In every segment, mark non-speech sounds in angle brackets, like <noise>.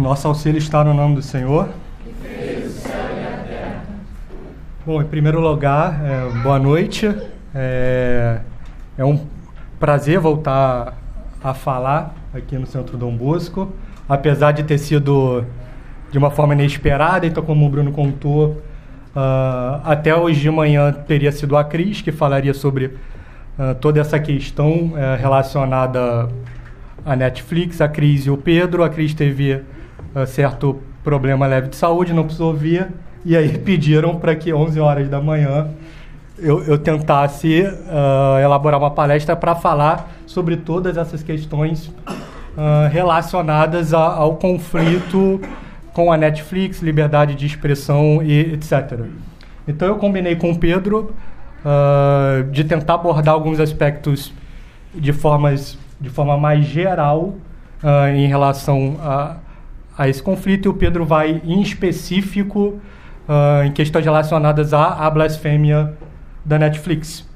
Nosso auxílio está no nome do Senhor. Bom, em primeiro lugar, é, boa noite. É, é, um prazer voltar a falar aqui no Centro Dom Bosco, apesar de ter sido de uma forma inesperada, então como o Bruno contou, uh, até hoje de manhã teria sido a Cris que falaria sobre uh, toda essa questão uh, relacionada à Netflix, a Cris e o Pedro. A Cris teve uh, certo problema leve de saúde, não precisou vir, e aí <laughs> pediram para que 11 horas da manhã eu, eu tentasse uh, elaborar uma palestra para falar sobre todas essas questões uh, relacionadas a, ao conflito com a Netflix, liberdade de expressão e etc. Então eu combinei com o Pedro uh, de tentar abordar alguns aspectos de, formas, de forma mais geral em relação a, a esse conflito e o Pedro vai em específico em questões relacionadas à, à blasfêmia da Netflix.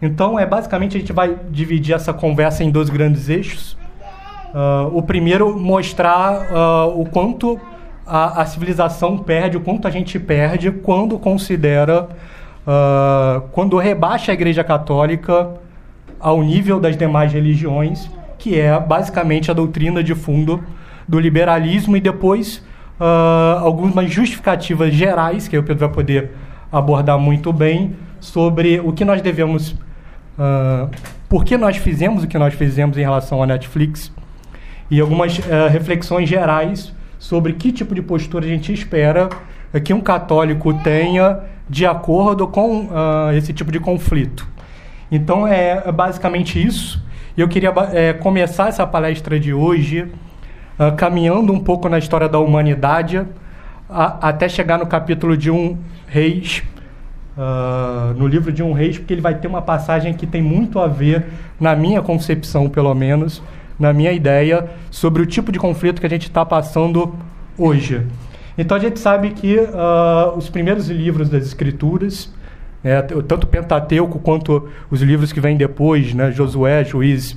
Então, é basicamente a gente vai dividir essa conversa em dois grandes eixos. Uh, o primeiro, mostrar uh, o quanto a, a, civilização perde, o quanto a gente perde quando considera, uh, quando rebaixa a Igreja Católica ao nível das demais religiões, que é basicamente a doutrina de fundo do liberalismo, e depois algumas justificativas gerais, que o Pedro vai poder abordar muito bem, sobre o que nós devemos. Uh, por que nós fizemos o que nós fizemos em relação à Netflix e algumas uh, reflexões gerais sobre que tipo de postura a gente espera que um católico tenha de acordo com uh, esse tipo de conflito. Então é basicamente isso. Eu queria é, começar essa palestra de hoje uh, caminhando um pouco na história da humanidade a, até chegar no capítulo de um Reis uh, no livro de um reis, porque ele vai ter uma passagem que tem muito a ver, na minha concepção pelo menos, na minha ideia, sobre o tipo de conflito que a gente está passando hoje. Então a gente sabe que uh, os primeiros livros das Escrituras, né, tanto o Pentateuco quanto os livros que vêm depois, né, Josué, Juiz,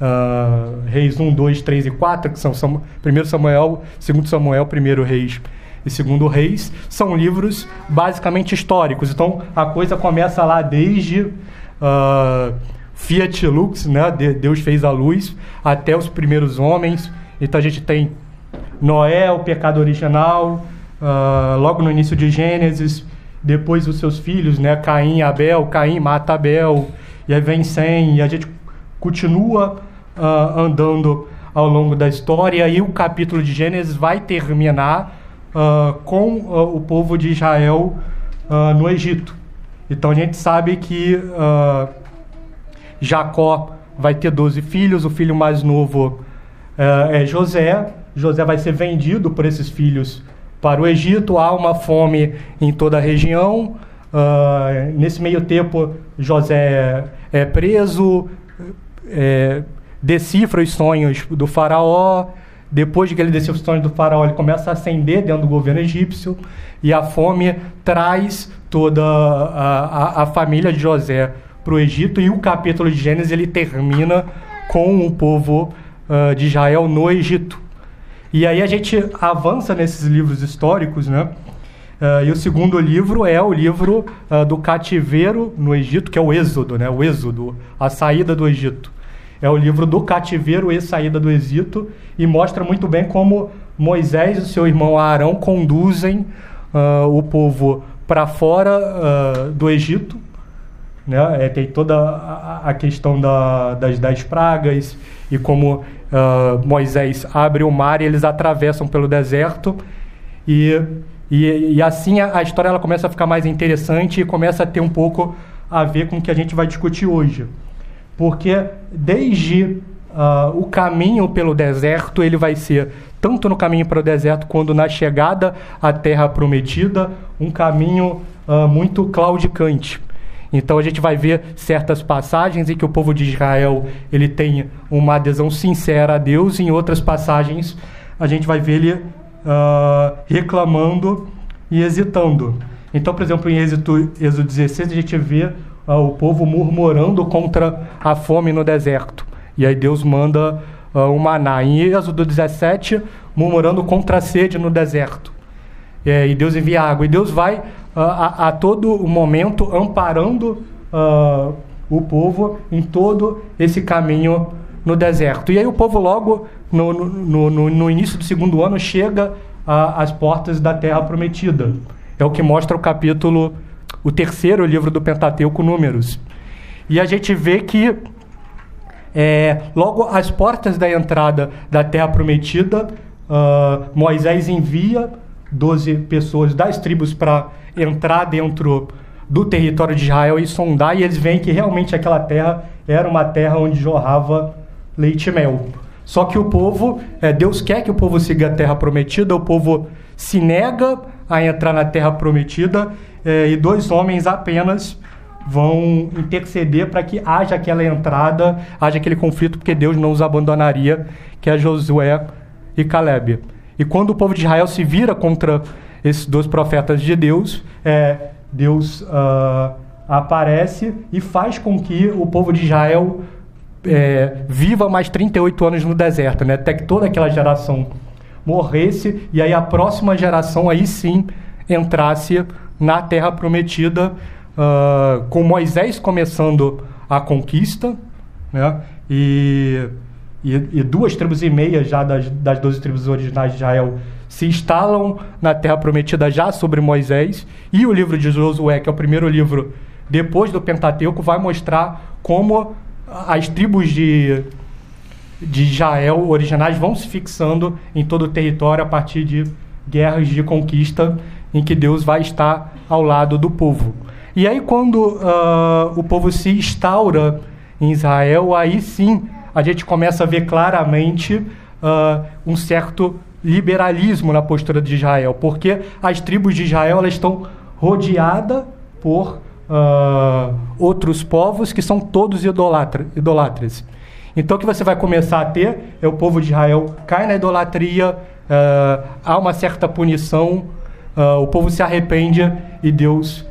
uh, Reis 1, 2, 3 e 4, que são 1 Samuel, 2 Samuel, 1 Reis e Segundo Reis são livros basicamente históricos. Então a coisa começa lá desde uh, Fiat Lux, né? De Deus fez a luz, até os primeiros homens. Então a gente tem Noé, o pecado original, uh, logo no início de Gênesis, depois os seus filhos, né? Caim Abel, Caim mata Abel, e aí vem Sem, e a gente continua uh, andando ao longo da história, e o capítulo de Gênesis vai terminar uh, com uh, o povo de Israel no Egito. Então a gente sabe que Jacó vai ter 12 filhos, o filho mais novo é José. José vai ser vendido por esses filhos para o Egito. Há uma fome em toda a região. nesse meio tempo, José é preso, é, decifra os sonhos do faraó, depois de que ele desceu os sonhos do faraó, ele começa a ascender dentro do governo egípcio e a fome traz toda a, a, a família de José para o Egito e o capítulo de Gênesis ele termina com o povo uh, de Israel no Egito. E aí a gente avança nesses livros históricos, né? Uh, e o segundo livro é o livro uh, do cativeiro no Egito, que é o Êxodo, né? O Êxodo, a saída do Egito. É o livro do cativeiro e saída do Egito e mostra muito bem como Moisés e seu irmão Arão conduzem uh, o povo para fora uh, do Egito. Né? É, tem toda a, a questão da, das dez pragas e como uh, Moisés abre o mar e eles atravessam pelo deserto. E, e, e assim a, a, história ela começa a ficar mais interessante e começa a ter um pouco a ver com o que a gente vai discutir hoje porque desde uh, o caminho pelo deserto ele vai ser tanto no caminho para o deserto quanto na chegada à terra prometida um caminho uh, muito claudicante. Então a gente vai ver certas passagens em que o povo de Israel ele tem uma adesão sincera a Deus, em outras passagens a gente vai ver ele uh, reclamando e hesitando. Então, por exemplo, em Êxodo, Êxodo 16 a gente vê uh, o povo murmurando contra a fome no deserto. E aí Deus manda uh, uh, o maná. Em Êxodo 17, murmurando contra a sede no deserto. E Deus envia água. E Deus vai uh, a, a, todo momento amparando uh, o povo em todo esse caminho no deserto. E aí o povo logo, no, no, no, no início do segundo ano, chega às portas da terra prometida. É o que mostra o capítulo, o terceiro livro do Pentateuco, Números. E a gente vê que é, logo às portas da entrada da terra prometida, uh, Moisés envia 12 pessoas das tribos para entrar dentro do território de Israel e sondar, e eles veem que realmente aquela terra era uma terra onde jorrava leite e mel. Só que o povo, é, Deus quer que o povo siga a terra prometida, o povo se nega a entrar na terra prometida, é, e dois homens apenas vão interceder para que haja aquela entrada, haja aquele conflito, porque Deus não os abandonaria, que é Josué e Caleb. E quando o povo de Israel se vira contra esses dois profetas de Deus, é, Deus uh, aparece e faz com que o povo de Israel é, viva mais 38 anos no deserto, né? até que toda aquela geração morresse e aí a próxima geração aí sim entrasse na terra prometida, uh, com Moisés começando a conquista, né? e, e, e, duas tribos e meia já das, das 12 tribos originais de Israel se instalam na Terra Prometida já sobre Moisés, e o livro de Josué, que é o primeiro livro depois do Pentateuco, vai mostrar como as tribos de, de Israel originais vão se fixando em todo o território a partir de guerras de conquista em que Deus vai estar ao lado do povo. E aí, quando uh, o povo se instaura em Israel, aí sim a gente começa a ver claramente uh, um certo liberalismo na postura de Israel, porque as tribos de Israel elas estão rodeadas por uh, outros povos que são todos idolatra, idolatras. Então o que você vai começar a ter é o povo de Israel cai na idolatria, uh, há uma certa punição, uh, o povo se arrepende e Deus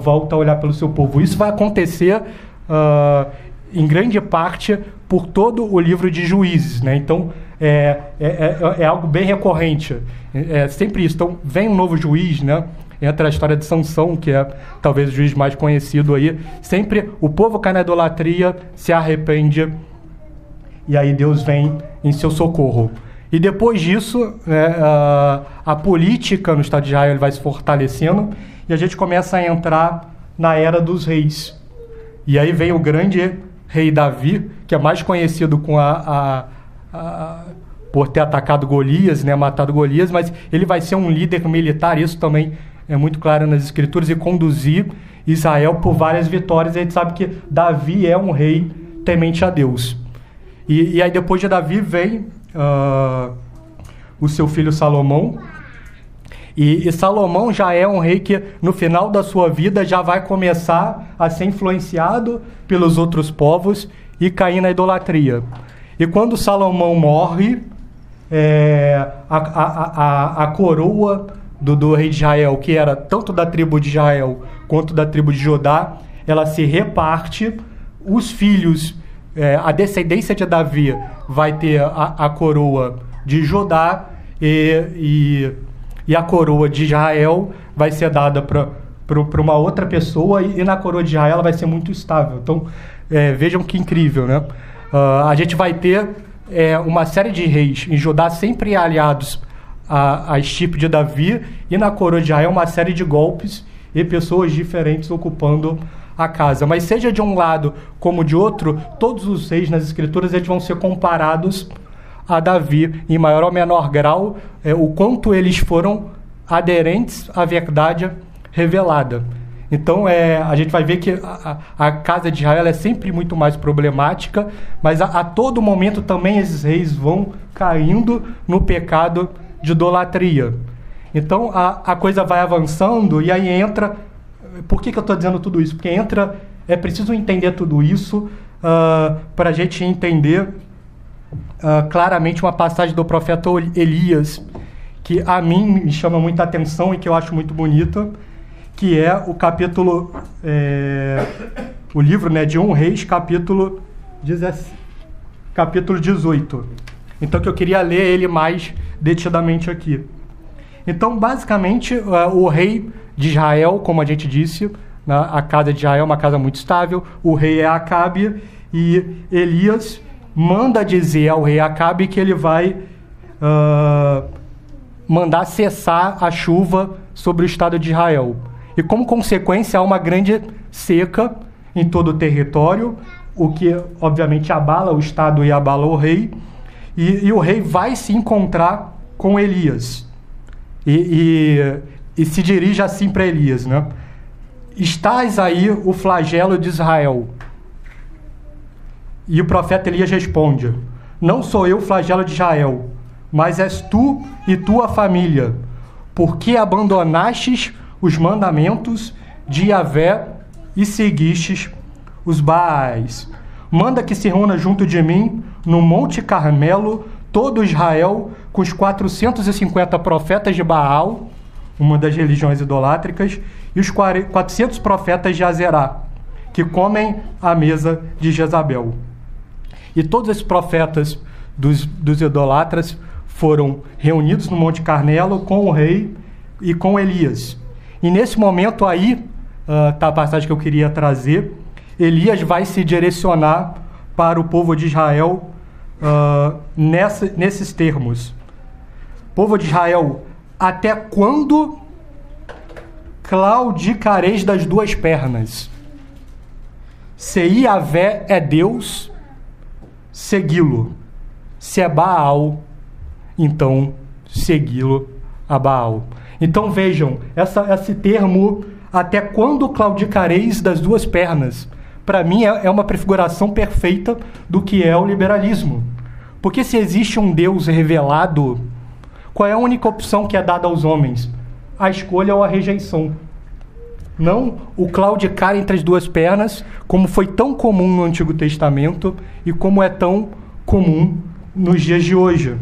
volta a olhar pelo seu povo. Isso vai acontecer em grande parte por todo o livro de Juízes, né? Então é, é, é, é algo bem recorrente. É, é sempre isso. Então, vem um novo juiz, né? Entra a história de Sansão, que é talvez o juiz mais conhecido aí. Sempre o povo cai na idolatria, se arrepende, e aí Deus vem em seu socorro. E depois disso, né, a, a, política no Estado de Israel vai se fortalecendo e a gente começa a entrar na era dos reis. E aí vem o grande rei Davi, que é mais conhecido com a, a por ter atacado Golias, né, matado Golias, mas ele vai ser um líder militar, isso também é muito claro nas escrituras, e conduzir Israel por várias vitórias. A gente sabe que Davi é um rei temente a Deus. E, e aí depois de Davi vem uh, o seu filho Salomão, e, e, Salomão já é um rei que, no final da sua vida, já vai começar a ser influenciado pelos outros povos e cair na idolatria. E quando Salomão morre, é, a, a, a, a, coroa do, do rei de Israel, que era tanto da tribo de Israel quanto da tribo de Judá, ela se reparte. Os filhos, é, a descendência de Davi vai ter a, a coroa de Judá e, e, e, a coroa de Israel vai ser dada para uma outra pessoa e, e, na coroa de Israel ela vai ser muito estável. Então, é, vejam que incrível, né? Uh, a gente vai ter é, uma série de reis em Judá sempre aliados a, a Estipe de Davi e na coroa de Israel uma série de golpes e pessoas diferentes ocupando a casa. Mas seja de um lado como de outro, todos os reis nas escrituras eles vão ser comparados a Davi em maior ou menor grau, é, o quanto eles foram aderentes à verdade revelada. Então é, a gente vai ver que a, a casa de Israel é sempre muito mais problemática, mas a, a, todo momento também esses reis vão caindo no pecado de idolatria. Então a, a coisa vai avançando e aí entra. Por que, que eu estou dizendo tudo isso? Porque entra. É preciso entender tudo isso uh, ah, para a gente entender uh, claramente uma passagem do profeta Elias que a mim me chama muita atenção e que eu acho muito bonita que é o capítulo, é, o livro né, de Um Reis, capítulo, capítulo 18. Então que eu queria ler ele mais detidamente aqui. Então, basicamente, uh, o rei de Israel, como a gente disse, né, a casa de Israel é uma casa muito estável, o rei é Acabe, e Elias manda dizer ao rei Acabe que ele vai uh, mandar cessar a chuva sobre o estado de Israel. E como consequência, há uma grande seca em todo o território, o que obviamente abala o estado e abala o rei. E, e o rei vai se encontrar com Elias. E, e, e se dirige assim para Elias, né? Estás aí o flagelo de Israel. E o profeta Elias responde: Não sou eu o flagelo de Israel, mas és tu e tua família, porque abandonastes os mandamentos de Yahvé e seguistes os Baais. Manda que se reúna junto de mim no Monte Carmelo todo Israel com os 450 profetas de Baal, uma das religiões idolátricas, e os 400 profetas de Azerá, que comem à mesa de Jezabel. E todos esses profetas dos, dos idolatras foram reunidos no Monte Carmelo com o rei e com Elias. E nesse momento aí, está uh, a passagem que eu queria trazer, Elias vai se direcionar para o povo de Israel uh, nessa, nesses termos. Povo de Israel, até quando claudicareis das duas pernas? Se Iavé é Deus, segui-lo. Se é Baal, então segui-lo a Baal. Então vejam, essa, esse termo, até quando claudicareis das duas pernas? Para mim é, é uma prefiguração perfeita do que é o liberalismo. Porque se existe um Deus revelado, qual é a única opção que é dada aos homens? A escolha ou a rejeição. Não o claudicar entre as duas pernas, como foi tão comum no Antigo Testamento e como é tão comum nos dias de hoje.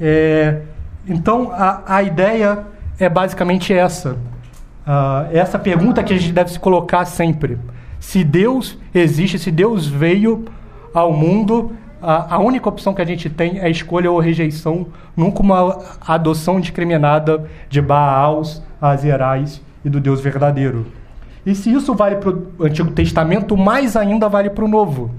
É, então, a, a ideia é basicamente essa. Uh, essa pergunta que a gente deve se colocar sempre. Se Deus existe, se Deus veio ao mundo, a, única opção que a gente tem é escolha ou rejeição, nunca uma adoção discriminada de Baals, Azerais e do Deus verdadeiro. E se isso vale para o Antigo Testamento, mais ainda vale para o Novo.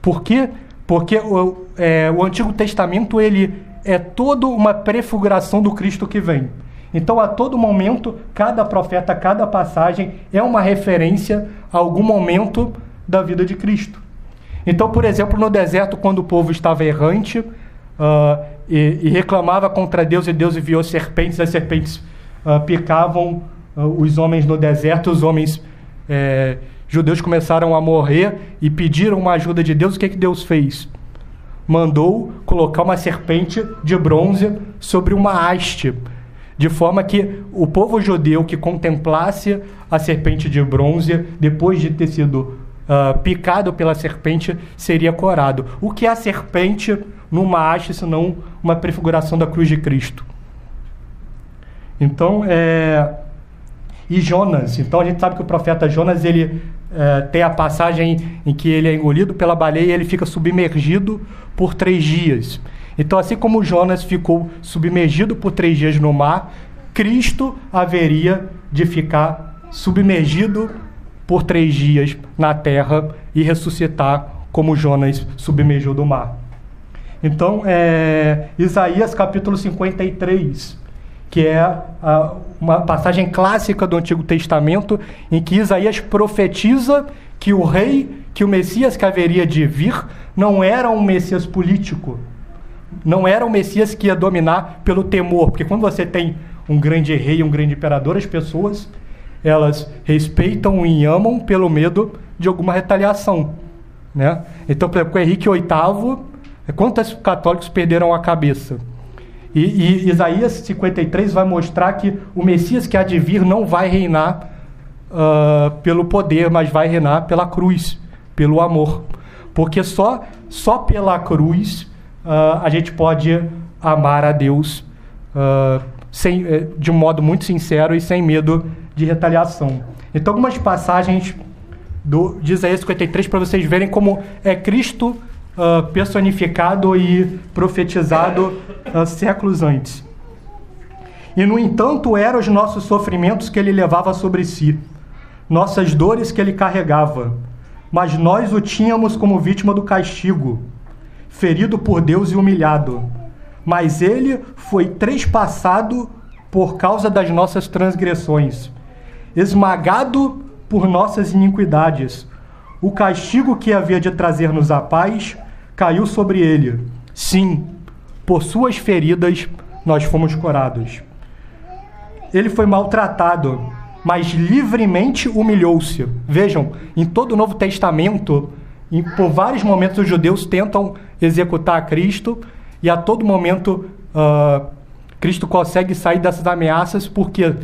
Por quê? Porque o, é, o Antigo Testamento ele é toda uma prefiguração do Cristo que vem. Então, a todo momento, cada profeta, cada passagem é uma referência a algum momento da vida de Cristo. Então, por exemplo, no deserto, quando o povo estava errante uh, e, e, reclamava contra Deus, e Deus enviou serpentes, as serpentes uh, picavam uh, os homens no deserto, os homens eh, judeus começaram a morrer e pediram uma ajuda de Deus. O que, que Deus fez? Mandou colocar uma serpente de bronze sobre uma haste, de forma que o povo judeu que contemplasse a serpente de bronze, depois de ter sido uh, picado pela serpente, seria corado. O que é a serpente numa haste, senão uma prefiguração da cruz de Cristo? Então, é, e Jonas. Então a gente sabe que o profeta Jonas ele é, tem a passagem em que ele é engolido pela baleia e ele fica submergido por três dias. Então, assim como Jonas ficou submergido por três dias no mar, Cristo haveria de ficar submergido por três dias na terra e ressuscitar como Jonas submergiu do mar. Então, é, Isaías capítulo 53 que é a, uma passagem clássica do Antigo Testamento, em que Isaías profetiza que o rei, que o Messias que haveria de vir, não era um Messias político, não era um Messias que ia dominar pelo temor, porque quando você tem um grande rei, um grande imperador, as pessoas elas respeitam e amam pelo medo de alguma retaliação, né? Então, por exemplo, com Henrique VIII, quantos católicos perderam a cabeça? E, e, Isaías 53 vai mostrar que o Messias que há de vir não vai reinar uh, pelo poder, mas vai reinar pela cruz, pelo amor. Porque só, só pela cruz uh, a gente pode amar a Deus uh, sem, eh, de um modo muito sincero e sem medo de retaliação. Então, algumas passagens do, de Isaías 53 para vocês verem como é Cristo uh, personificado e profetizado uh, séculos antes. E, no entanto, eram os nossos sofrimentos que ele levava sobre si, nossas dores que ele carregava. Mas nós o tínhamos como vítima do castigo, ferido por Deus e humilhado. Mas ele foi trespassado por causa das nossas transgressões, esmagado por nossas iniquidades. O castigo que havia de trazer-nos a paz caiu sobre ele. Sim, por suas feridas nós fomos curados ele foi maltratado, mas livremente humilhou-se. Vejam, em todo o Novo Testamento, em, por vários momentos os judeus tentam executar Cristo e a todo momento uh, Cristo consegue sair dessas ameaças porque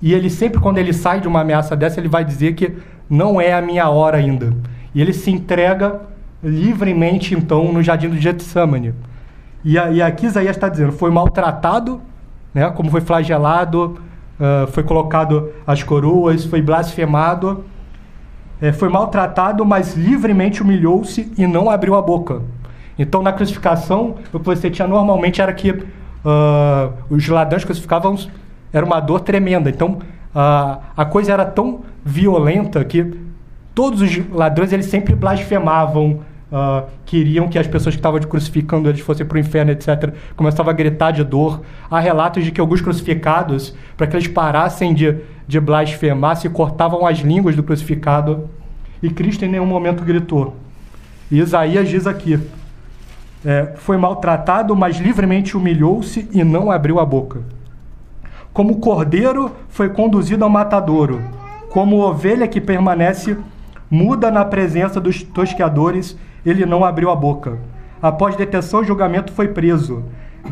e ele sempre quando ele sai de uma ameaça dessa ele vai dizer que não é a minha hora ainda e ele se entrega livremente então no jardim do Getsemane e, e aqui Isaías está dizendo foi maltratado né? como foi flagelado, uh, foi colocado as coroas, foi blasfemado, é, foi maltratado, mas livremente humilhou-se e não abriu a boca. Então, na crucificação, o que você tinha normalmente era que uh, os ladrões crucificavam, era uma dor tremenda. Então, uh, a coisa era tão violenta que todos os ladrões eles sempre blasfemavam, uh, queriam que as pessoas que estavam crucificando eles fossem para o inferno, etc. Começavam a gritar de dor. Há relatos de que alguns crucificados, para que eles parassem de, de blasfemar, se cortavam as línguas do crucificado. E Cristo em nenhum momento gritou. E Isaías diz aqui: é, foi maltratado, mas livremente humilhou-se e não abriu a boca. Como cordeiro foi conduzido ao matadouro, como ovelha que permanece muda na presença dos tosqueadores ele não abriu a boca. Após detenção e julgamento, foi preso.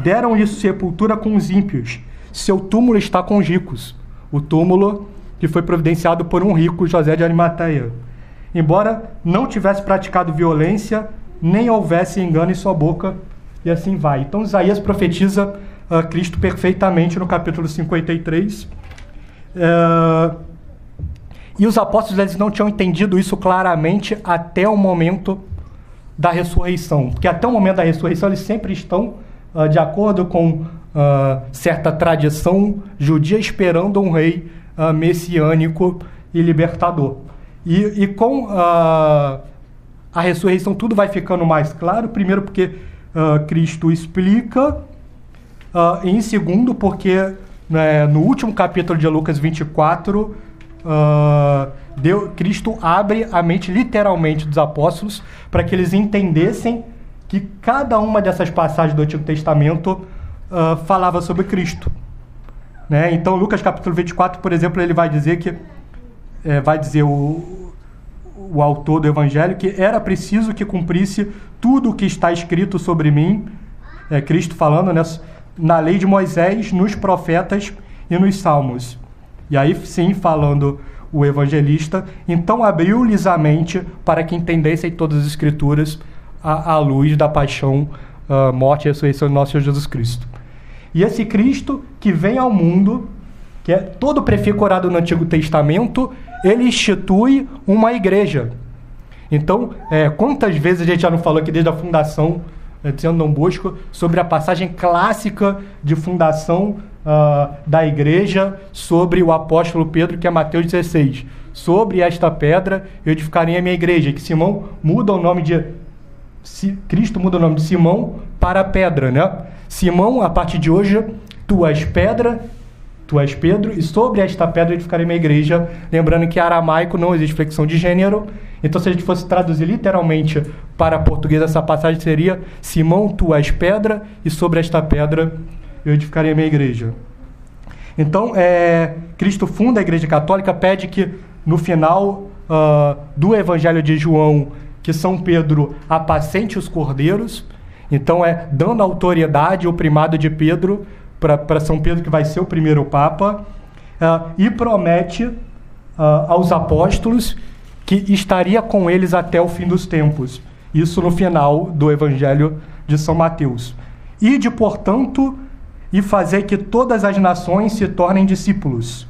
Deram-lhe sepultura com os ímpios. Seu túmulo está com os ricos. O túmulo que foi providenciado por um rico, José de Arimateia. Embora não tivesse praticado violência, nem houvesse engano em sua boca, e assim vai. Então Isaías profetiza uh, Cristo perfeitamente no capítulo 53. Uh, e os apóstolos eles não tinham entendido isso claramente até o momento da ressurreição. Porque até o momento da ressurreição eles sempre estão uh, de acordo com uh, certa tradição judia esperando um rei uh, messiânico e libertador. E, e com a ressurreição tudo vai ficando mais claro. Primeiro porque Cristo explica. E em segundo porque né, no último capítulo de Lucas 24 uh, Deus, Cristo abre a mente literalmente dos apóstolos para que eles entendessem que cada uma dessas passagens do Antigo Testamento uh, falava sobre Cristo. Né? Então, Lucas capítulo 24, por exemplo, ele vai dizer que é, vai dizer o, o autor do Evangelho que era preciso que cumprisse tudo o que está escrito sobre mim, é, Cristo falando né, na lei de Moisés, nos profetas e nos salmos. E aí sim, falando o evangelista, então abriu-lhes a mente para que entendessem todas as escrituras à, luz da paixão, uh, morte e ressurreição do nosso Senhor Jesus Cristo. E esse Cristo que vem ao mundo, que é todo prefigurado no Antigo Testamento, ele institui uma igreja. Então, é, quantas vezes a gente já não falou aqui desde a fundação de Dom Bosco sobre a passagem clássica de fundação uh, da igreja sobre o apóstolo Pedro, que é Mateus 16. Sobre esta pedra eu edificarei a minha igreja. Que Simão muda o nome de. Cristo muda o nome de Simão para pedra, né? Simão, a partir de hoje, tu és pedra, tu és Pedro, e sobre esta pedra edificarei minha igreja. Lembrando que aramaico não existe flexão de gênero. Então, se a gente fosse traduzir literalmente para português, essa passagem seria: Simão, tu és pedra, e sobre esta pedra eu edificarei a minha igreja. Então, é, Cristo funda a Igreja Católica, pede que no final uh, do Evangelho de João, que São Pedro apacente os cordeiros. Então, é dando autoridade, o primado de Pedro, para São Pedro, que vai ser o primeiro Papa, uh, e promete uh, aos apóstolos que estaria com eles até o fim dos tempos. Isso no final do Evangelho de São Mateus. Ide, portanto, e fazer que todas as nações se tornem discípulos,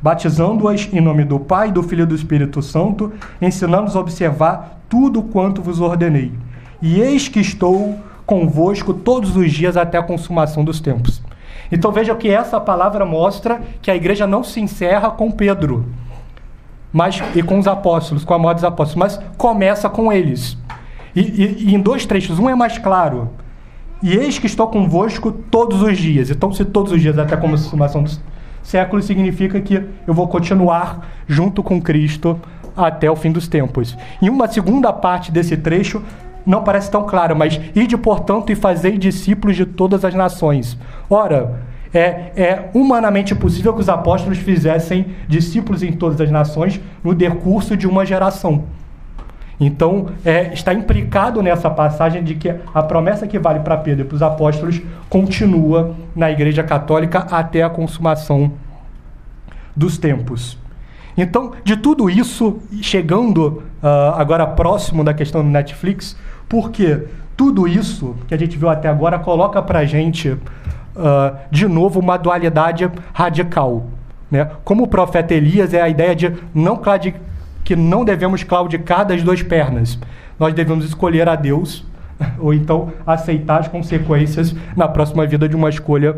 batizando-as em nome do Pai, do Filho e do Espírito Santo, ensinando-os a observar tudo quanto vos ordenei. E eis que estou convosco todos os dias até a consumação dos tempos. Então veja que essa palavra mostra que a igreja não se encerra com Pedro mas, e com os apóstolos, com a morte dos apóstolos, mas começa com eles. E, e, e, em dois trechos, um é mais claro. E eis que estou convosco todos os dias. Então, se todos os dias até a consumação dos séculos, significa que eu vou continuar junto com Cristo até o fim dos tempos. E uma segunda parte desse trecho não parece tão clara, mas ide, portanto, e fazei discípulos de todas as nações. Ora, é, é humanamente possível que os apóstolos fizessem discípulos em todas as nações no decurso de uma geração. Então, é, está implicado nessa passagem de que a promessa que vale para Pedro e para os apóstolos continua na Igreja Católica até a consumação dos tempos. Então, de tudo isso, chegando uh, agora próximo da questão do Netflix, porque tudo isso que a gente viu até agora coloca para a gente uh, de novo, uma dualidade radical. Né? Como o profeta Elias, é a ideia de não que não devemos claudicar das duas pernas. Nós devemos escolher a Deus <laughs> ou então aceitar as consequências na próxima vida de uma escolha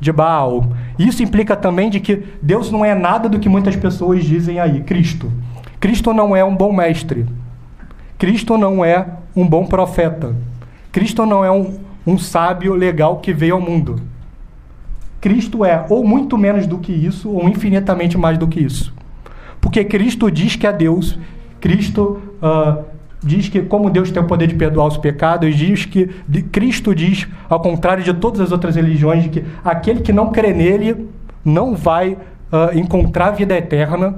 de Baal. Isso implica também de que Deus não é nada do que muitas pessoas dizem aí, Cristo. Cristo não é um bom mestre. Cristo não é um bom profeta. Cristo não é um, um sábio legal que veio ao mundo. Cristo é ou muito menos do que isso, ou infinitamente mais do que isso. Porque Cristo diz que é Deus, Cristo uh, diz que, como Deus tem o poder de perdoar os pecados, diz que de, Cristo diz, ao contrário de todas as outras religiões, que aquele que não crê nele não vai uh, encontrar vida eterna.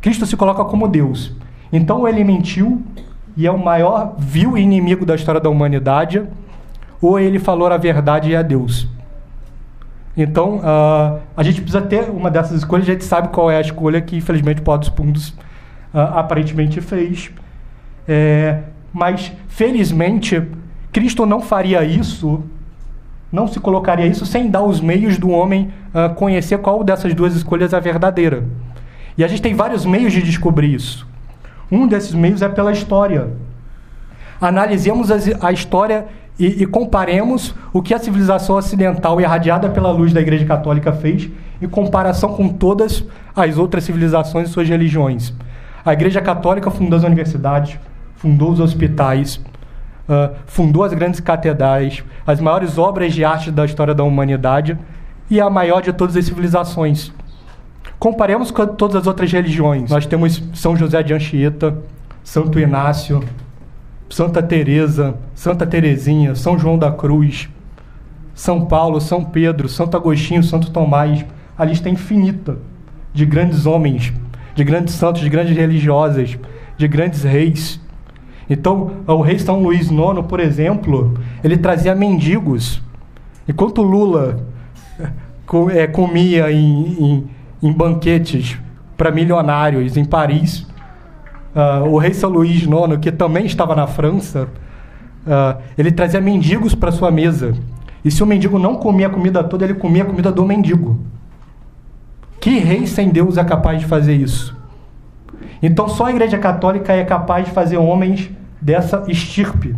Cristo se coloca como Deus. Então ele mentiu e é o maior vil inimigo da história da humanidade ou ele falou a verdade e a Deus. Então, uh, a gente precisa ter uma dessas escolhas, a gente sabe qual é a escolha que, infelizmente, o Pó dos uh, aparentemente fez. É, mas, felizmente, Cristo não faria isso, não se colocaria isso sem dar os meios do homem uh, conhecer qual dessas duas escolhas é a verdadeira. E a gente tem vários meios de descobrir isso. Um desses meios é pela história. Analisemos a história e, e, comparemos o que a civilização ocidental irradiada pela luz da Igreja Católica fez em comparação com todas as outras civilizações e suas religiões. A Igreja Católica fundou as universidades, fundou os hospitais, uh, fundou as grandes catedrais, as maiores obras de arte da história da humanidade e a maior de todas as civilizações. Comparemos com todas as outras religiões. Nós temos São José de Anchieta, Santo Inácio, Santa Teresa, Santa Teresinha, São João da Cruz, São Paulo, São Pedro, Santo Agostinho, Santo Tomás, a lista é infinita de grandes homens, de grandes santos, de grandes religiosas, de grandes reis. Então, o rei São Luís IX, por exemplo, ele trazia mendigos. Enquanto Lula <laughs> é, comia em, em, em banquetes para milionários em Paris, Uh, o rei São Luís IX, que também estava na França, uh, ele trazia mendigos para sua mesa. E se o mendigo não comia a comida toda, ele comia a comida do mendigo. Que rei sem Deus é capaz de fazer isso? Então só a Igreja Católica é capaz de fazer homens dessa estirpe.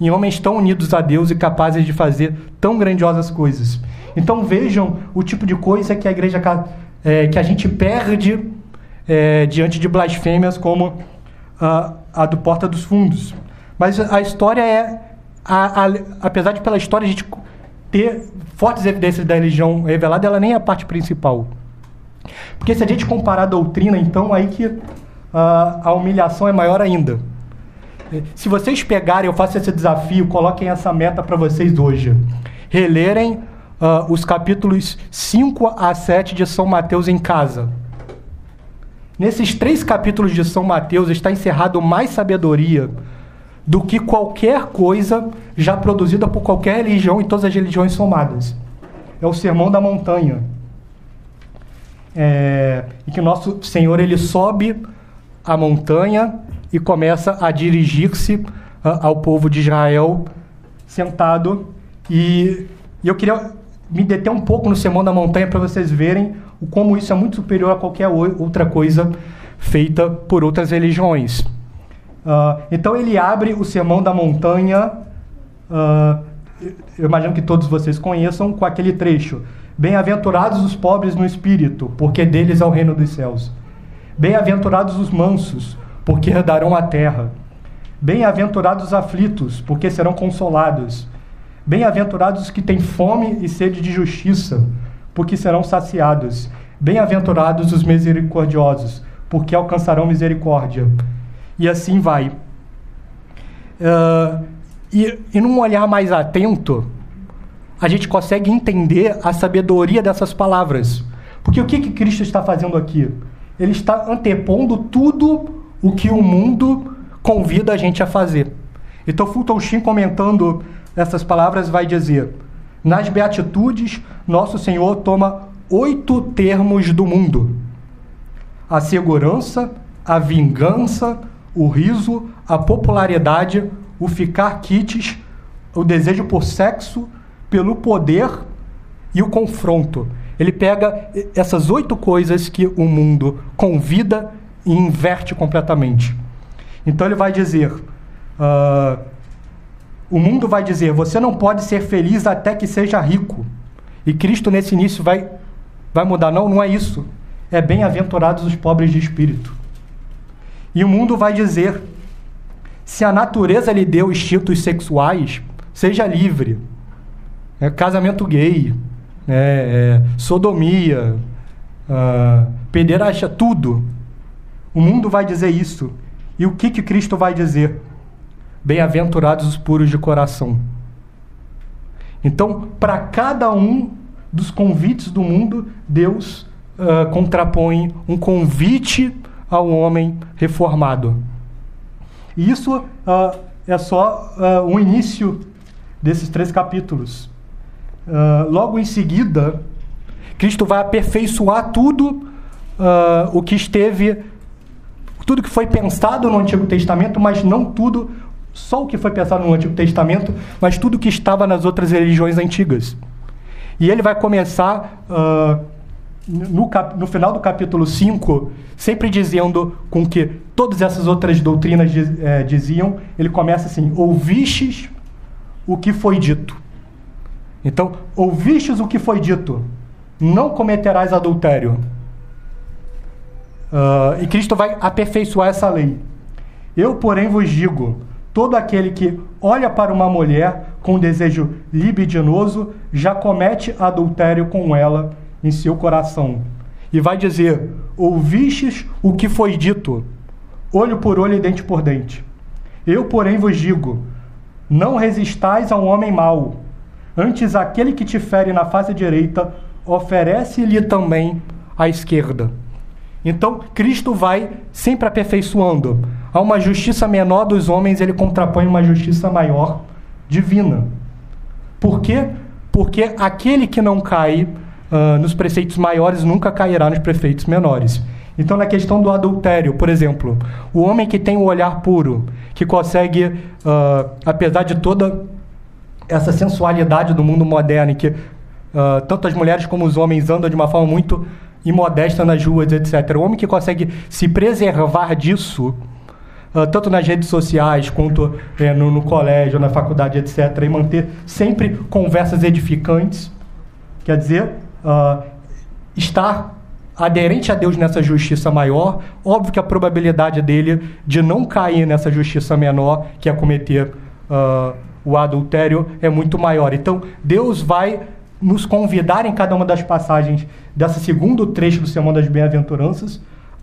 E homens tão unidos a Deus e capazes de fazer tão grandiosas coisas. Então vejam o tipo de coisa que a Igreja é, que a gente perde é, diante de blasfêmias como a, a do Porta dos Fundos. Mas a história é, a, a, apesar de pela história a gente ter fortes evidências da religião revelada, ela nem é a parte principal. Porque se a gente comparar a doutrina, então aí que a humilhação é maior ainda. Se vocês pegarem, eu faço esse desafio, coloquem essa meta para vocês hoje. Relerem uh, os capítulos 5 a 7 de São Mateus em casa. Nesses três capítulos de São Mateus está encerrado mais sabedoria do que qualquer coisa já produzida por qualquer religião e todas as religiões somadas. É o Sermão da Montanha. É, e que nosso Senhor ele sobe a montanha e começa a dirigir-se ao povo de Israel sentado. E, e eu queria me deter um pouco no Sermão da Montanha para vocês verem como isso é muito superior a qualquer outra coisa feita por outras religiões. Uh, então ele abre o Sermão da Montanha, uh, eu imagino que todos vocês conheçam, com aquele trecho: Bem-aventurados os pobres no espírito, porque deles é o reino dos céus. Bem-aventurados os mansos, porque herdarão a terra. Bem-aventurados os aflitos, porque serão consolados. Bem-aventurados os que têm fome e sede de justiça, porque serão saciados. Bem-aventurados os misericordiosos, porque alcançarão misericórdia. E assim vai. Uh, e, e num olhar mais atento, a gente consegue entender a sabedoria dessas palavras. Porque o que, que Cristo está fazendo aqui? Ele está antepondo tudo o que o mundo convida a gente a fazer. Então, Fulton Sheen, comentando essas palavras, vai dizer: Nas Beatitudes, nosso Senhor toma oito termos do mundo: a segurança, a vingança, o riso, a popularidade, o ficar quites, o desejo por sexo, pelo poder e o confronto. Ele pega essas oito coisas que o mundo convida e inverte completamente. Então ele vai dizer: uh, o mundo vai dizer, você não pode ser feliz até que seja rico. E Cristo nesse início vai, vai mudar. Não, não é isso. É bem-aventurados os pobres de espírito. E o mundo vai dizer: se a natureza lhe deu instintos sexuais, seja livre. É, casamento gay, é, é, sodomia, uh, pederastia, tudo. O mundo vai dizer isso. E o que, que Cristo vai dizer? Bem-aventurados os puros de coração. Então, para cada um dos convites do mundo, Deus uh, contrapõe um convite ao homem reformado. E isso uh, é só uh, o início desses três capítulos. logo em seguida, Cristo vai aperfeiçoar tudo o que esteve tudo que foi pensado no Antigo Testamento, mas não tudo, só o que foi pensado no Antigo Testamento, mas tudo que estava nas outras religiões antigas. E ele vai começar uh, no, no, final do capítulo 5, sempre dizendo com que todas essas outras doutrinas diz, é, diziam, ele começa assim: ouvistes o que foi dito. Então, ouvistes o que foi dito, não cometerás adultério. Uh, e Cristo vai aperfeiçoar essa lei. Eu, porém, vos digo: todo aquele que olha para uma mulher com desejo libidinoso já comete adultério com ela em seu coração. E vai dizer: Ouvistes o que foi dito, olho por olho e dente por dente. Eu, porém, vos digo: não resistais a um homem mau. Antes, aquele que te fere na face direita, oferece-lhe também a esquerda. Então, Cristo vai sempre aperfeiçoando. A uma justiça menor dos homens, ele contrapõe uma justiça maior divina. Por quê? Porque aquele que não cai uh, nos preceitos maiores nunca cairá nos preceitos menores. Então, na questão do adultério, por exemplo, o homem que tem o olhar puro, que consegue, uh, apesar de toda essa sensualidade do mundo moderno, em que uh, tanto as mulheres como os homens andam de uma forma muito e modesta nas ruas, etc. O homem que consegue se preservar disso, uh, tanto nas redes sociais quanto é, no, no, colégio, na faculdade, etc., e manter sempre conversas edificantes, quer dizer, uh, estar aderente a Deus nessa justiça maior, óbvio que a probabilidade dele de não cair nessa justiça menor, que é cometer uh, o adultério, é muito maior. Então, Deus vai nos convidar em cada uma das passagens dessa segundo trecho do Sermão das Bem-aventuranças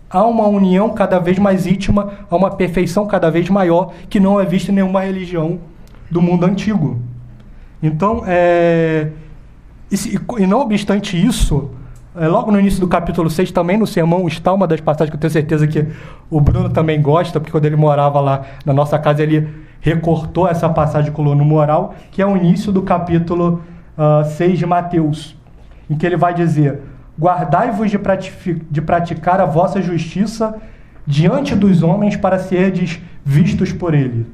a uma união cada vez mais íntima, a uma perfeição cada vez maior que não é vista em nenhuma religião do mundo antigo. Então, é, e, e não obstante isso, é, logo no início do capítulo 6, também no sermão, está uma das passagens que eu tenho certeza que o Bruno também gosta, porque quando ele morava lá na nossa casa, ele recortou essa passagem com no moral, que é o início do capítulo uh, ah, 6 de Mateus, em que ele vai dizer: Guardai-vos de, de praticar a vossa justiça diante dos homens para serdes vistos por ele.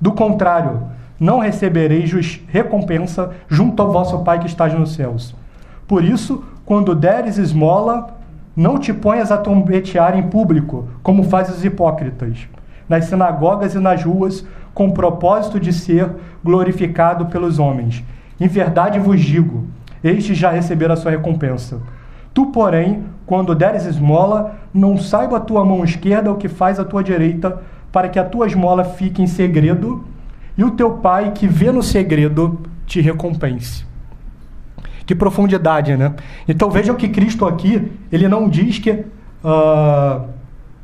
Do contrário, não recebereis recompensa junto ao vosso Pai que está nos céus. Por isso, quando deres esmola, não te ponhas a trombetear em público, como fazem os hipócritas, nas sinagogas e nas ruas, com o propósito de ser glorificado pelos homens. Em verdade vos digo, estes já receberam a sua recompensa. Tu, porém, quando deres esmola, não saiba a tua mão esquerda o que faz a tua direita, para que a tua esmola fique em segredo, e o teu pai que vê no segredo te recompense. Que profundidade, né? Então vejam que Cristo aqui, ele não diz que uh,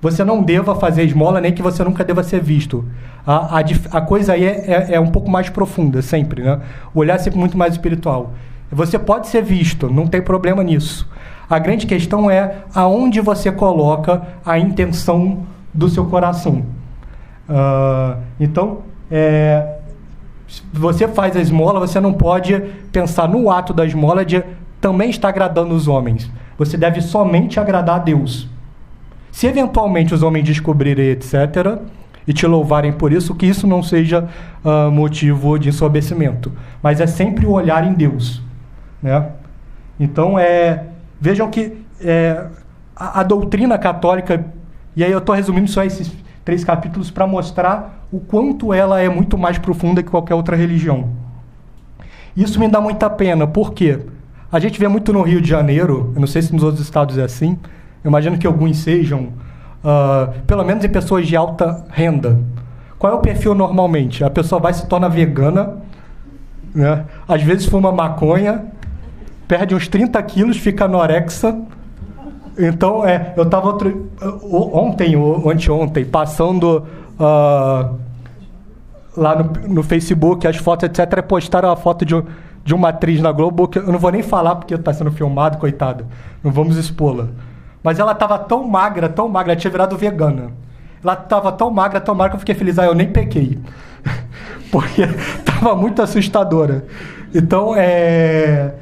você não deva fazer esmola, nem que você nunca deva ser visto. A, a, a coisa aí é, é, é, um pouco mais profunda, sempre, né? O olhar é sempre muito mais espiritual. Você pode ser visto, não tem problema nisso. A grande questão é aonde você coloca a intenção do seu coração. Uh, então, é, você faz a esmola, você não pode pensar no ato da esmola de também estar agradando os homens. Você deve somente agradar a Deus. Se eventualmente os homens descobrirem, etc., e te louvarem por isso, que isso não seja uh, motivo de ensobecimento. Mas é sempre o olhar em Deus. Né? Então, é, vejam que é, a, a, doutrina católica, e aí eu estou resumindo só esses três capítulos para mostrar o quanto ela é muito mais profunda que qualquer outra religião. Isso me dá muita pena, porque a gente vê muito no Rio de Janeiro, eu não sei se nos outros estados é assim, eu imagino que alguns sejam, uh, pelo menos em pessoas de alta renda. Qual é o perfil normalmente? A pessoa vai se torna vegana, né? às vezes fuma maconha, perde uns 30 quilos, fica anorexa, então, é, eu estava ontem ou anteontem passando uh, lá no, no, Facebook as fotos, etc. Postaram a foto de, de uma atriz na Globo que eu não vou nem falar porque está sendo filmado, coitada. Não vamos expô-la. Mas ela estava tão magra, tão magra, tinha virado vegana. Ela estava tão magra, tão magra que eu fiquei feliz. Ah, eu nem pequei. <laughs> porque <laughs> estava muito assustadora. Então, é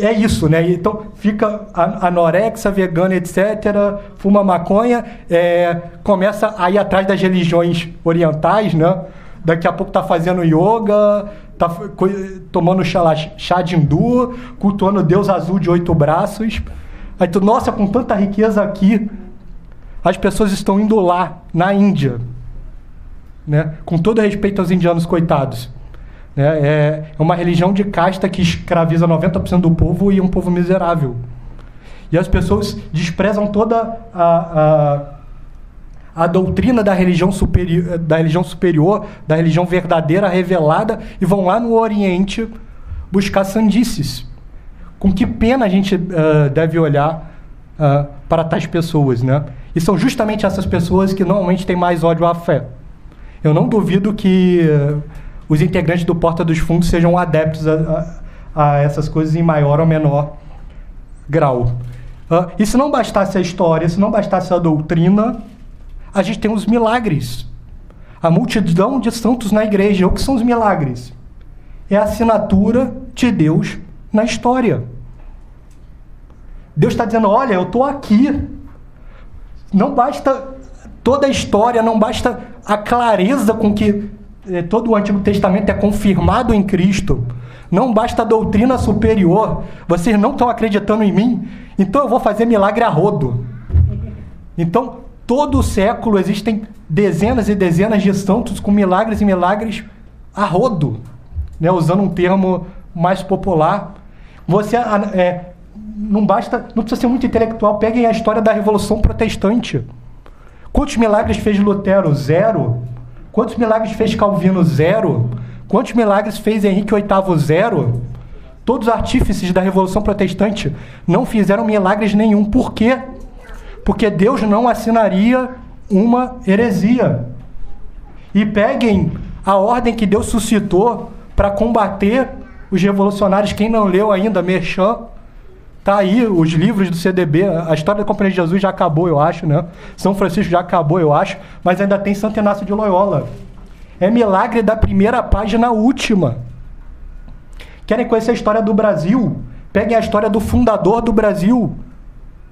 é isso, né? Então fica anorexia, vegana, etc., fuma maconha, é, começa a ir atrás das religiões orientais, né? Daqui a pouco tá fazendo yoga, tá tomando chá, chá de hindu, cultuando Deus azul de oito braços. Aí tu, nossa, com tanta riqueza aqui, as pessoas estão indo lá, na Índia, né? Com todo respeito aos indianos coitados né? É, é uma religião de casta que escraviza 90% do povo e um povo miserável. E as pessoas desprezam toda a, a, a doutrina da religião, da religião superior, da religião verdadeira, revelada, e vão lá no Oriente buscar sandices. Com que pena a gente uh, deve olhar uh, para tais pessoas, né? E são justamente essas pessoas que normalmente têm mais ódio à fé. Eu não duvido que uh, os integrantes do Porta dos Fundos sejam adeptos a, a, a essas coisas em maior ou menor grau. E se não bastasse a história, se não bastasse a doutrina, a gente tem os milagres. A multidão de santos na igreja. O que são os milagres? É a assinatura de Deus na história. Deus está dizendo: olha, eu estou aqui. Não basta toda a história, não basta a clareza com que é, todo o Antigo Testamento é confirmado em Cristo. Não basta a doutrina superior. Vocês não estão acreditando em mim, então eu vou fazer milagre a rodo. Então, todo século existem dezenas e dezenas de santos com milagres e milagres a rodo, né? usando um termo mais popular. Você é, não basta, não precisa ser muito intelectual. Peguem a história da Revolução Protestante. Quantos milagres fez Lutero? Zero. Quantos milagres fez Calvino? Zero. Quantos milagres fez Henrique VIII? Zero. Todos os artífices da Revolução Protestante não fizeram milagres nenhum. Por quê? Porque Deus não assinaria uma heresia. E peguem a ordem que Deus suscitou para combater os revolucionários. Quem não leu ainda, Merchan, Tá aí os livros do CDB, a história da Companhia de Jesus já acabou, eu acho, né? São Francisco já acabou, eu acho, mas ainda tem Santo Inácio de Loyola. É milagre da primeira página à última. Querem conhecer a história do Brasil? Peguem a história do fundador do Brasil.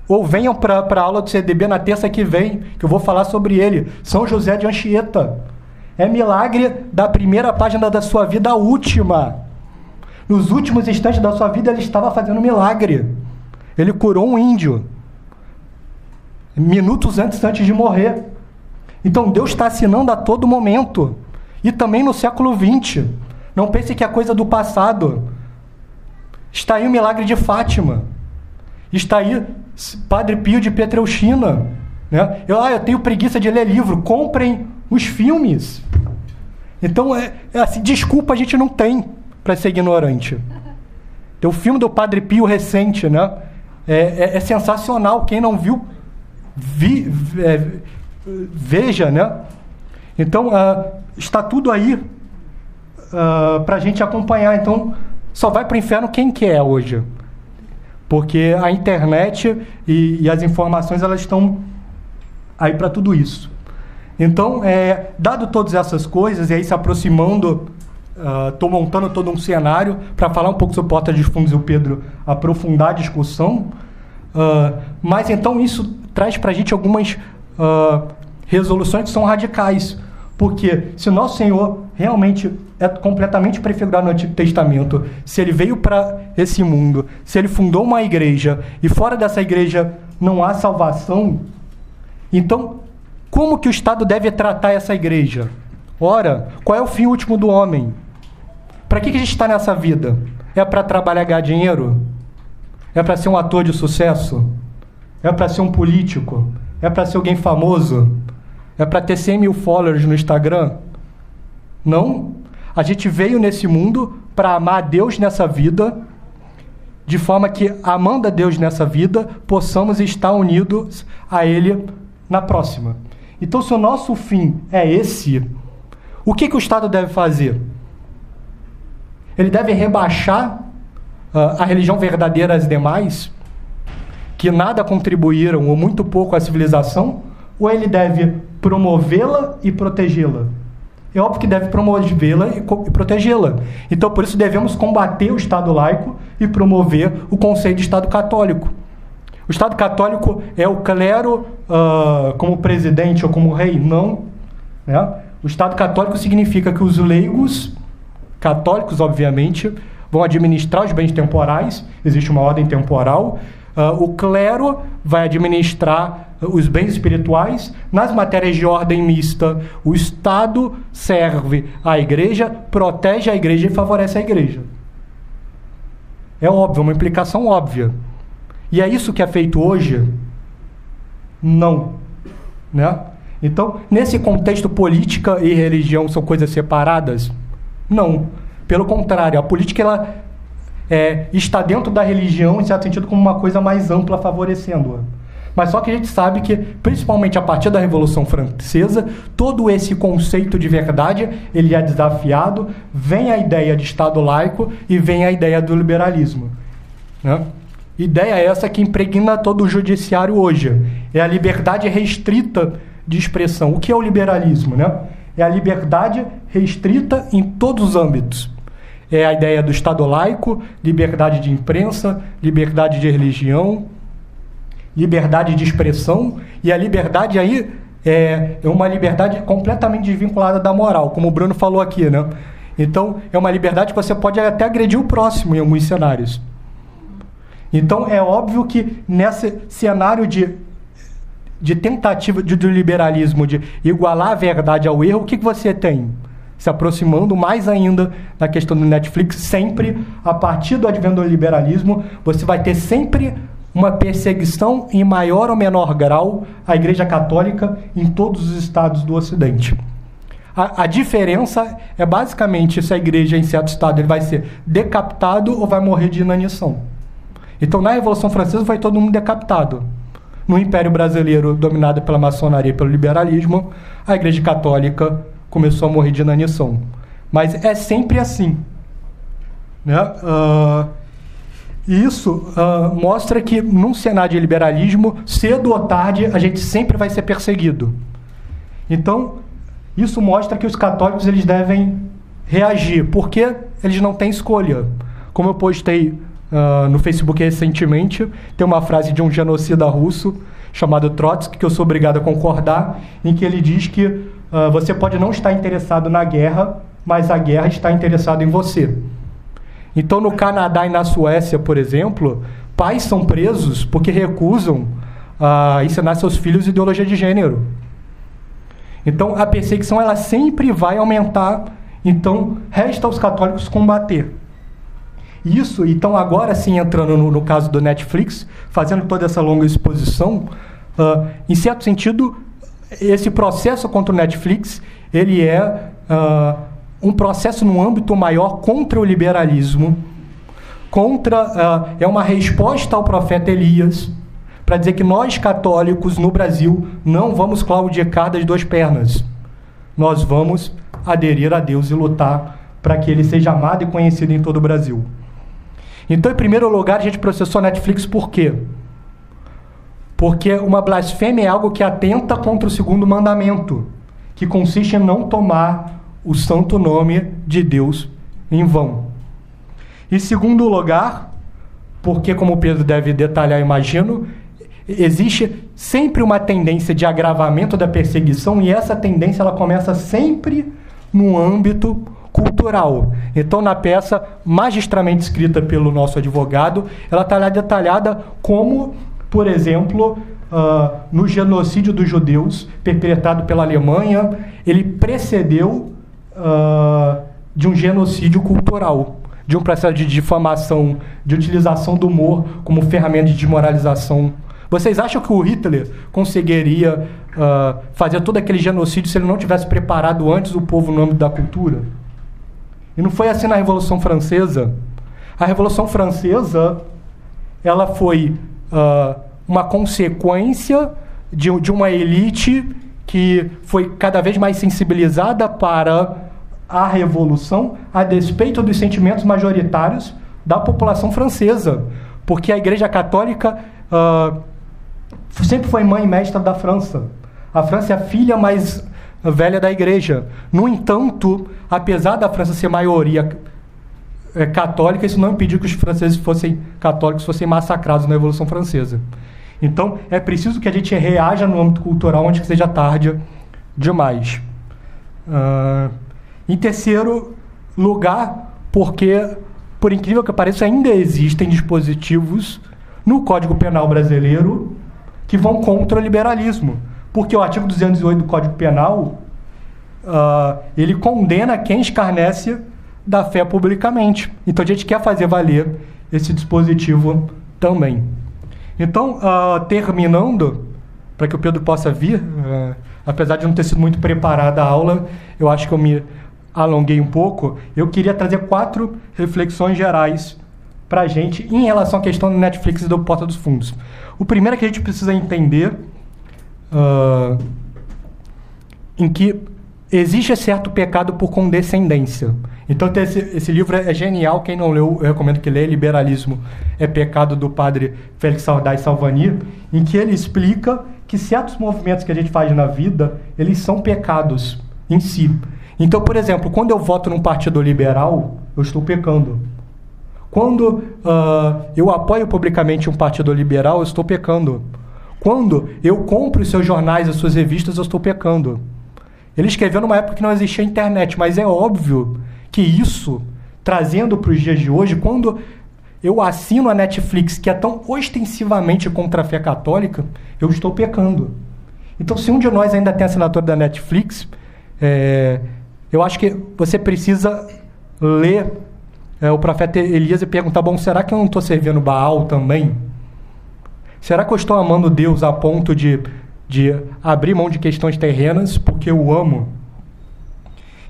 Ou venham para a aula do CDB na terça que vem, que eu vou falar sobre ele. São José de Anchieta. É milagre da primeira página da sua vida à última. Nos últimos instantes da sua vida, ele estava fazendo milagre. Ele curou um índio minutos antes, antes de morrer. Então Deus está assinando a todo momento. E também no século XX. Não pense que é coisa do passado. Está aí o milagre de Fátima. Está aí Padre Pio de Petreuchina. Né? Eu, ah, eu tenho preguiça de ler livro. Comprem os filmes. Então, é, é assim, desculpa a gente não tem para ser ignorante. Tem o filme do Padre Pio recente, né? É, é, é sensacional. Quem não viu, vi, é, veja, né? Então, uh, está tudo aí uh, ah, para a gente acompanhar. Então, só vai para o inferno quem quer hoje. Porque a internet e, e as informações, elas estão aí para tudo isso. Então, é, dado todas essas coisas, e aí se aproximando, estou uh, montando todo um cenário para falar um pouco sobre Porta de Fundos e o Pedro aprofundar a discussão. Uh, mas então isso traz para a gente algumas uh, resoluções que são radicais. Porque se nosso Senhor realmente é completamente prefigurado no Antigo Testamento, se ele veio para esse mundo, se ele fundou uma igreja e fora dessa igreja não há salvação, então como que o Estado deve tratar essa igreja? Ora, qual é o fim último do homem? Para que, que a gente está nessa vida? É para trabalhar ganhar dinheiro? É para ser um ator de sucesso? É para ser um político? É para ser alguém famoso? É para ter 100 mil followers no Instagram? Não. A gente veio nesse mundo para amar a Deus nessa vida, de forma que, amando a Deus nessa vida, possamos estar unidos a Ele na próxima. Então, se o nosso fim é esse, o que, que o Estado deve fazer? Ele deve rebaixar uh, a religião verdadeira às demais, que nada contribuíram ou muito pouco à civilização, ou ele deve promovê-la e protegê-la? É óbvio que deve promovê-la e, e protegê-la. Então, por isso, devemos combater o Estado laico e promover o conceito de Estado católico. O Estado católico é o clero uh, como presidente ou como rei? Não. Né? O Estado católico significa que os leigos, católicos, obviamente, vão administrar os bens temporais, existe uma ordem temporal. Uh, o clero vai administrar os bens espirituais. Nas matérias de ordem mista, o Estado serve à igreja, protege a igreja e favorece a igreja. É óbvio, uma implicação óbvia. E é isso que é feito hoje? Não. Né? Então, nesse contexto, política e religião são coisas separadas? Não. Pelo contrário, a política ela é, está dentro da religião, em certo sentido, como uma coisa mais ampla, favorecendo-a. Mas só que a gente sabe que, principalmente a partir da Revolução Francesa, todo esse conceito de verdade ele é desafiado, vem a ideia de Estado laico e vem a ideia do liberalismo. Né? Ideia essa que impregna todo o judiciário hoje. É a liberdade restrita de expressão. O que é o liberalismo? Né? É a liberdade restrita em todos os âmbitos. É a ideia do Estado laico, liberdade de imprensa, liberdade de religião, liberdade de expressão. E a liberdade aí é, é uma liberdade completamente desvinculada da moral, como o Bruno falou aqui. Né? Então, é uma liberdade que você pode até agredir o próximo em alguns cenários. Então é óbvio que nesse cenário de, de tentativa de, do liberalismo de igualar a verdade ao erro, o que, que você tem? Se aproximando mais ainda da questão do Netflix, sempre a partir do advento do liberalismo, você vai ter sempre uma perseguição em maior ou menor grau à Igreja Católica em todos os estados do Ocidente. A, a, diferença é basicamente se a igreja em certo estado ele vai ser decapitado ou vai morrer de inanição. Então, na Revolução Francesa foi todo mundo decapitado. No Império Brasileiro, dominado pela maçonaria e pelo liberalismo, a Igreja Católica começou a morrer de inanição. Mas é sempre assim. Né? Uh, isso uh, mostra que, num cenário de liberalismo, cedo ou tarde, a gente sempre vai ser perseguido. Então, isso mostra que os católicos eles devem reagir, porque eles não têm escolha. Como eu postei uh, no Facebook recentemente, tem uma frase de um genocida russo chamado Trotsky, que eu sou obrigado a concordar, em que ele diz que uh, você pode não estar interessado na guerra, mas a guerra está interessada em você. Então, no Canadá e na Suécia, por exemplo, Pais são presos porque recusam a ensinar seus filhos ideologia de gênero. Então a perseguição ela sempre vai aumentar. Então resta aos católicos combater. Isso, então agora sim entrando no, no caso do Netflix, fazendo toda essa longa exposição, uh, em certo sentido, esse processo contra o Netflix ele é uh, um processo no âmbito maior contra o liberalismo, contra uh, é uma resposta ao profeta Elias para dizer que nós católicos no Brasil não vamos claudicar das duas pernas. Nós vamos aderir a Deus e lutar para que ele seja amado e conhecido em todo o Brasil. Então, em primeiro lugar, a gente processou a Netflix por quê? Porque uma blasfêmia é algo que atenta contra o segundo mandamento, que consiste em não tomar o santo nome de Deus em vão. Em segundo lugar, porque, como Pedro deve detalhar, imagino, existe sempre uma tendência de agravamento da perseguição e essa tendência ela começa sempre no âmbito cultural. Então, na peça magistramente escrita pelo nosso advogado, ela está lá detalhada como, por exemplo, uh, no genocídio dos judeus perpetrado pela Alemanha, ele precedeu uh, de um genocídio cultural, de um processo de difamação, de utilização do humor como ferramenta de desmoralização vocês acham que o Hitler conseguiria uh, fazer todo aquele genocídio se ele não tivesse preparado antes o povo no âmbito da cultura? E não foi assim na Revolução Francesa. A Revolução Francesa ela foi uh, uma consequência de, de uma elite que foi cada vez mais sensibilizada para a revolução, a despeito dos sentimentos majoritários da população francesa, porque a Igreja Católica uh, sempre foi mãe e mestra da França. A França é a filha mais velha da igreja. No entanto, apesar da França ser maioria é, católica, isso não impediu que os franceses fossem católicos fossem massacrados na Revolução Francesa. Então, é preciso que a gente reaja no âmbito cultural onde que seja tarde demais. Uh, em terceiro lugar, porque, por incrível que pareça, ainda existem dispositivos no Código Penal brasileiro que vão contra o liberalismo. Porque o artigo 208 do Código Penal, uh, ele condena quem escarnece da fé publicamente. Então a gente quer fazer valer esse dispositivo também. Então, uh, terminando, para que o Pedro possa vir, uh, apesar de não ter sido muito preparada a aula, eu acho que eu me alonguei um pouco, eu queria trazer quatro reflexões gerais para a gente em relação à questão do Netflix e do Porta dos Fundos. O primeiro é que a gente precisa entender uh, em que existe certo pecado por condescendência. Então, esse, esse, livro é genial. Quem não leu, eu recomendo que leia. Liberalismo é Pecado, do padre Félix Saudade Salvani, em que ele explica que certos movimentos que a gente faz na vida, eles são pecados em si. Então, por exemplo, quando eu voto num partido liberal, eu estou pecando. Quando uh, eu apoio publicamente um partido liberal, eu estou pecando. Quando eu compro os seus jornais, as suas revistas, eu estou pecando. Ele escreveu numa época que não existia internet, mas é óbvio que isso, trazendo para os dias de hoje, quando eu assino a Netflix, que é tão ostensivamente contra a fé católica, eu estou pecando. Então, se um de nós ainda tem assinatura da Netflix, é, eu acho que você precisa ler é, o profeta Elias e perguntar: bom, será que eu não estou servindo Baal também? Será que eu estou amando Deus a ponto de, de abrir mão de questões terrenas porque eu amo?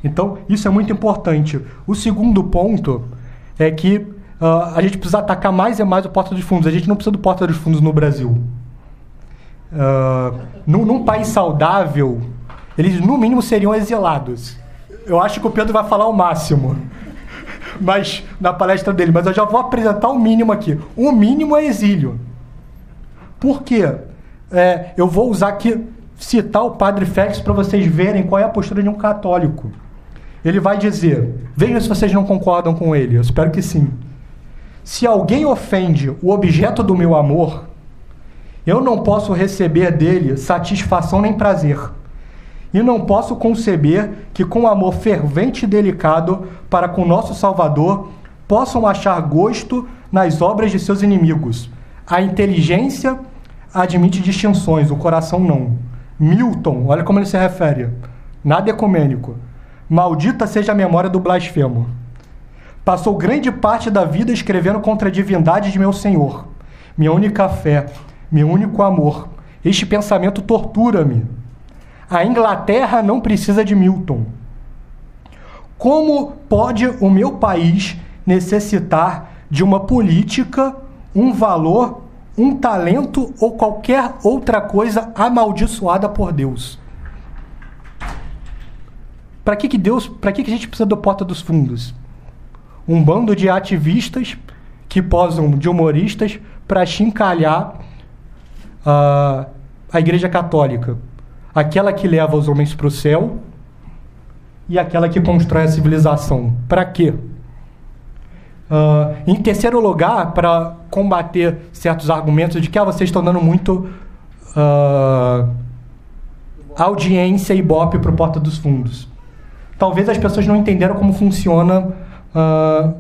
Então, isso é muito importante. O segundo ponto é que uh, a gente precisa atacar mais e mais o Porta dos Fundos. A gente não precisa do Porta dos Fundos no Brasil. Uh, num, num país saudável, eles no mínimo seriam exilados. Eu acho que o Pedro vai falar o máximo <laughs> mas na palestra dele, mas eu já vou apresentar o mínimo aqui. O mínimo é exílio. Por quê? É, eu vou usar aqui, citar o padre Félix para vocês verem qual é a postura de um católico. Ele vai dizer: vejam se vocês não concordam com ele, eu espero que sim. Se alguém ofende o objeto do meu amor, eu não posso receber dele satisfação nem prazer e não posso conceber que, com amor fervente e delicado para com nosso Salvador, possam achar gosto nas obras de seus inimigos, A inteligência admite distinções, o coração não. Milton, olha como ele se refere. Nada ecumênico. Maldita seja a memória do blasfemo. Passou grande parte da vida escrevendo contra a divindade de meu Senhor, minha única fé, meu único amor. Este pensamento tortura-me. A Inglaterra não precisa de Milton. Como pode o meu país necessitar de uma política, um valor, um talento ou qualquer outra coisa amaldiçoada por Deus? Para que, que Deus, para que, que a gente precisa do Porta dos Fundos? Um bando de ativistas que posam de humoristas para chincalhar uh, a Igreja Católica, aquela que leva os homens para o céu e aquela que constrói a civilização. Para quê? Uh, em terceiro lugar, para combater certos argumentos de que ah, vocês estão dando muito uh, audiência e bope para o Porta dos Fundos. Talvez as pessoas não entenderam como funciona uh,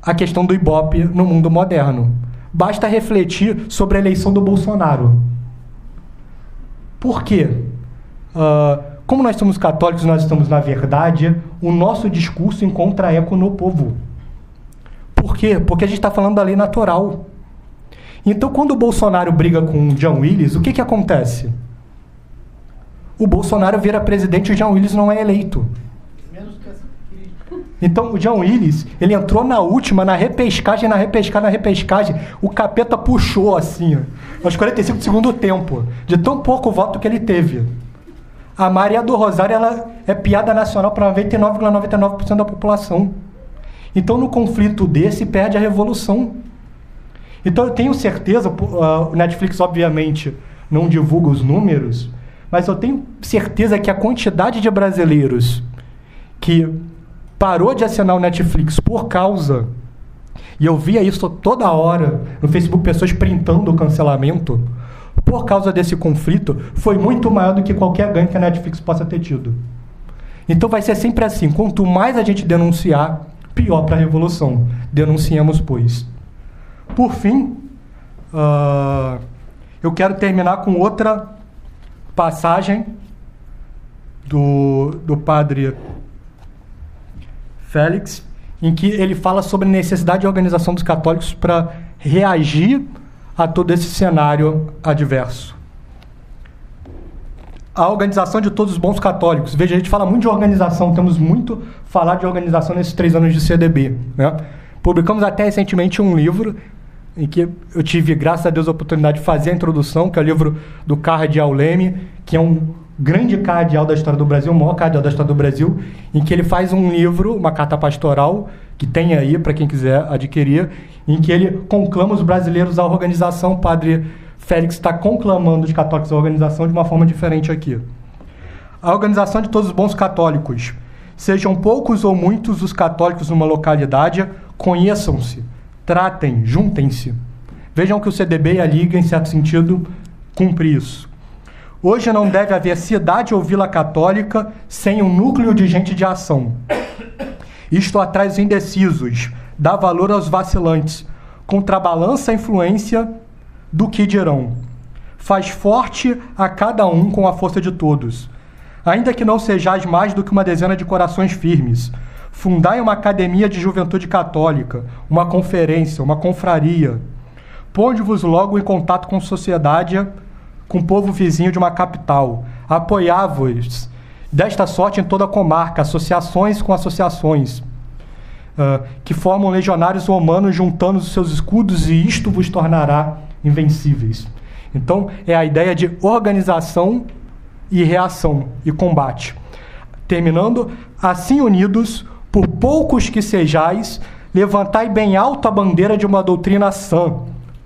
a questão do Ibope no mundo moderno. Basta refletir sobre a eleição do Bolsonaro. Por quê? Como nós somos católicos, nós estamos na verdade, o nosso discurso encontra eco no povo. Por quê? Porque a gente está falando da lei natural. Então, quando o Bolsonaro briga com o John Willis, o que, que acontece? O Bolsonaro vira presidente e o John Willis não é eleito. Então, o John Willis, ele entrou na última, na repescagem, na repescagem, na repescagem. O capeta puxou assim, aos 45 do segundo tempo, de tão pouco voto que ele teve. A Maria do Rosário ela é piada nacional para 99,99% ,99 da população. Então, no conflito desse, perde a revolução. Então, eu tenho certeza, o Netflix, obviamente, não divulga os números, mas eu tenho certeza que a quantidade de brasileiros que parou de assinar o Netflix por causa. E eu via isso toda hora no Facebook, pessoas printando o cancelamento por causa desse conflito, foi muito maior do que qualquer ganho que a Netflix possa ter tido. Então vai ser sempre assim: quanto mais a gente denunciar, pior para a revolução. Denunciamos, pois. Por fim, uh, eu quero terminar com outra passagem do, do padre Félix, em que ele fala sobre a necessidade de organização dos católicos para reagir a todo esse cenário adverso. A organização de todos os bons católicos. Veja, a gente fala muito de organização, temos muito falar de organização nesses três anos de CDB. Né? Publicamos até recentemente um livro em que eu tive, graças a Deus, a oportunidade de fazer a introdução, que é o livro do Cardeal Leme, que é um grande cardeal da história do Brasil, o maior cardeal da história do Brasil, em que ele faz um livro, uma carta pastoral, que tem aí para quem quiser adquirir, em que ele conclama os brasileiros à organização. Padre Félix está conclamando os católicos à organização de uma forma diferente aqui. A organização de todos os bons católicos. Sejam poucos ou muitos os católicos numa localidade, conheçam-se, tratem, juntem-se. Vejam que o CDB e a Liga, em certo sentido, cumpre isso. Hoje não deve haver cidade ou vila católica sem um núcleo de gente de ação. Isto atrai os indecisos, dá valor aos vacilantes, contrabalança a influência do que dirão. Faz forte a cada um com a força de todos. Ainda que não sejais mais do que uma dezena de corações firmes, fundai uma academia de juventude católica, uma conferência, uma confraria. Ponde-vos logo em contato com sociedade, com o povo vizinho de uma capital. Apoiai-vos desta sorte em toda a comarca, associações com associações uh, que formam legionários romanos juntando os seus escudos, e isto vos tornará invencíveis. Então, é a ideia de organização e reação e combate. Terminando, assim unidos, por poucos que sejais, levantai bem alto a bandeira de uma doutrina sã,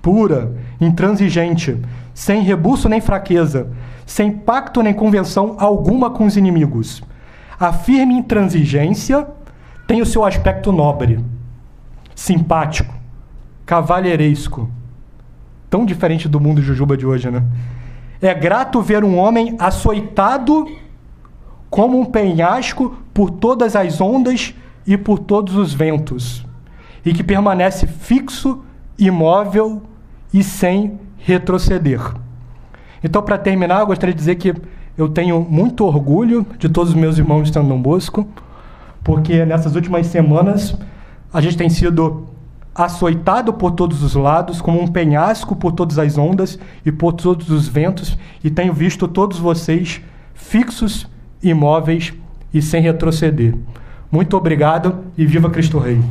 pura, intransigente, sem rebuço nem fraqueza, sem pacto nem convenção alguma com os inimigos. A firme intransigência tem o seu aspecto nobre, simpático, cavalheiresco. Tão diferente do mundo Jujuba de hoje, né? É grato ver um homem açoitado como um penhasco por todas as ondas e por todos os ventos, e que permanece fixo, imóvel e sem retroceder. Então, para terminar, eu gostaria de dizer que eu tenho muito orgulho de todos os meus irmãos de São Bosco, porque nessas últimas semanas a gente tem sido açoitado por todos os lados, como um penhasco por todas as ondas e por todos os ventos, e tenho visto todos vocês fixos, imóveis e sem retroceder. Muito obrigado e viva Cristo Rei!